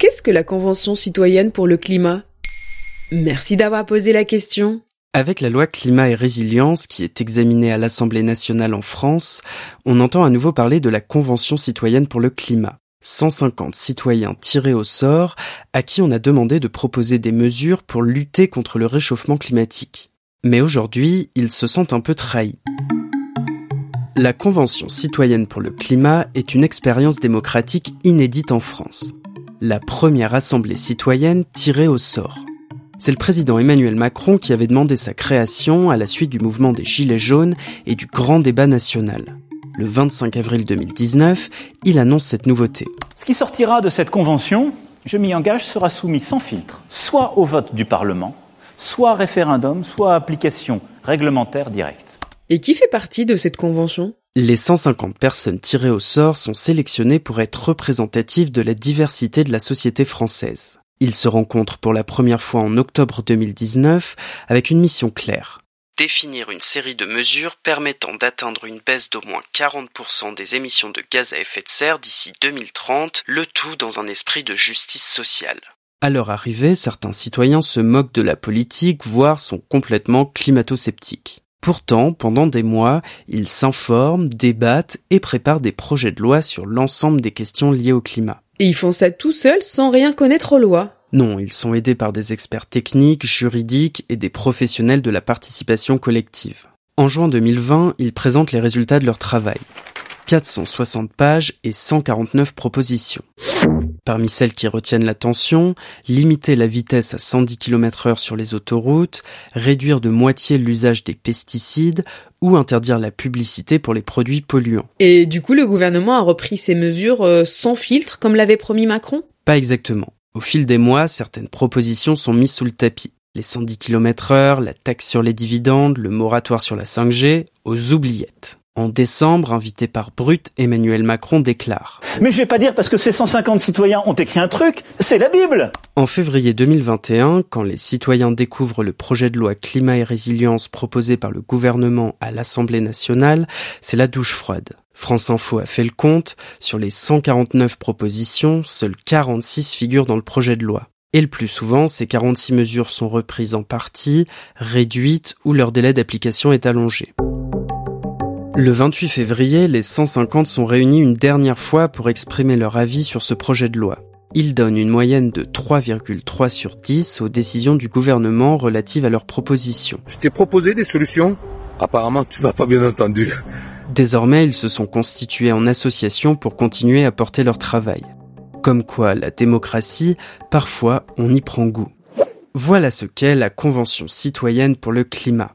Qu'est-ce que la Convention citoyenne pour le climat? Merci d'avoir posé la question. Avec la loi climat et résilience qui est examinée à l'Assemblée nationale en France, on entend à nouveau parler de la Convention citoyenne pour le climat. 150 citoyens tirés au sort à qui on a demandé de proposer des mesures pour lutter contre le réchauffement climatique. Mais aujourd'hui, ils se sentent un peu trahis. La Convention citoyenne pour le climat est une expérience démocratique inédite en France la première assemblée citoyenne tirée au sort. C'est le président Emmanuel Macron qui avait demandé sa création à la suite du mouvement des Gilets jaunes et du grand débat national. Le 25 avril 2019, il annonce cette nouveauté. Ce qui sortira de cette convention, je m'y engage, sera soumis sans filtre, soit au vote du Parlement, soit référendum, soit application réglementaire directe. Et qui fait partie de cette convention? Les 150 personnes tirées au sort sont sélectionnées pour être représentatives de la diversité de la société française. Ils se rencontrent pour la première fois en octobre 2019 avec une mission claire. Définir une série de mesures permettant d'atteindre une baisse d'au moins 40% des émissions de gaz à effet de serre d'ici 2030, le tout dans un esprit de justice sociale. À leur arrivée, certains citoyens se moquent de la politique, voire sont complètement climato-sceptiques. Pourtant, pendant des mois, ils s'informent, débattent et préparent des projets de loi sur l'ensemble des questions liées au climat. Et ils font ça tout seuls sans rien connaître aux lois. Non, ils sont aidés par des experts techniques, juridiques et des professionnels de la participation collective. En juin 2020, ils présentent les résultats de leur travail. 460 pages et 149 propositions. Parmi celles qui retiennent l'attention, limiter la vitesse à 110 km heure sur les autoroutes, réduire de moitié l'usage des pesticides ou interdire la publicité pour les produits polluants. Et du coup, le gouvernement a repris ces mesures euh, sans filtre, comme l'avait promis Macron? Pas exactement. Au fil des mois, certaines propositions sont mises sous le tapis. Les 110 km heure, la taxe sur les dividendes, le moratoire sur la 5G, aux oubliettes. En décembre, invité par Brut, Emmanuel Macron déclare Mais je vais pas dire parce que ces 150 citoyens ont écrit un truc, c'est la Bible En février 2021, quand les citoyens découvrent le projet de loi climat et résilience proposé par le gouvernement à l'Assemblée nationale, c'est la douche froide. France Info a fait le compte, sur les 149 propositions, seules 46 figurent dans le projet de loi. Et le plus souvent, ces 46 mesures sont reprises en partie, réduites ou leur délai d'application est allongé. Le 28 février, les 150 sont réunis une dernière fois pour exprimer leur avis sur ce projet de loi. Ils donnent une moyenne de 3,3 sur 10 aux décisions du gouvernement relatives à leurs propositions. Je t'ai proposé des solutions Apparemment, tu m'as pas bien entendu. Désormais, ils se sont constitués en association pour continuer à porter leur travail. Comme quoi, la démocratie, parfois, on y prend goût. Voilà ce qu'est la Convention citoyenne pour le climat.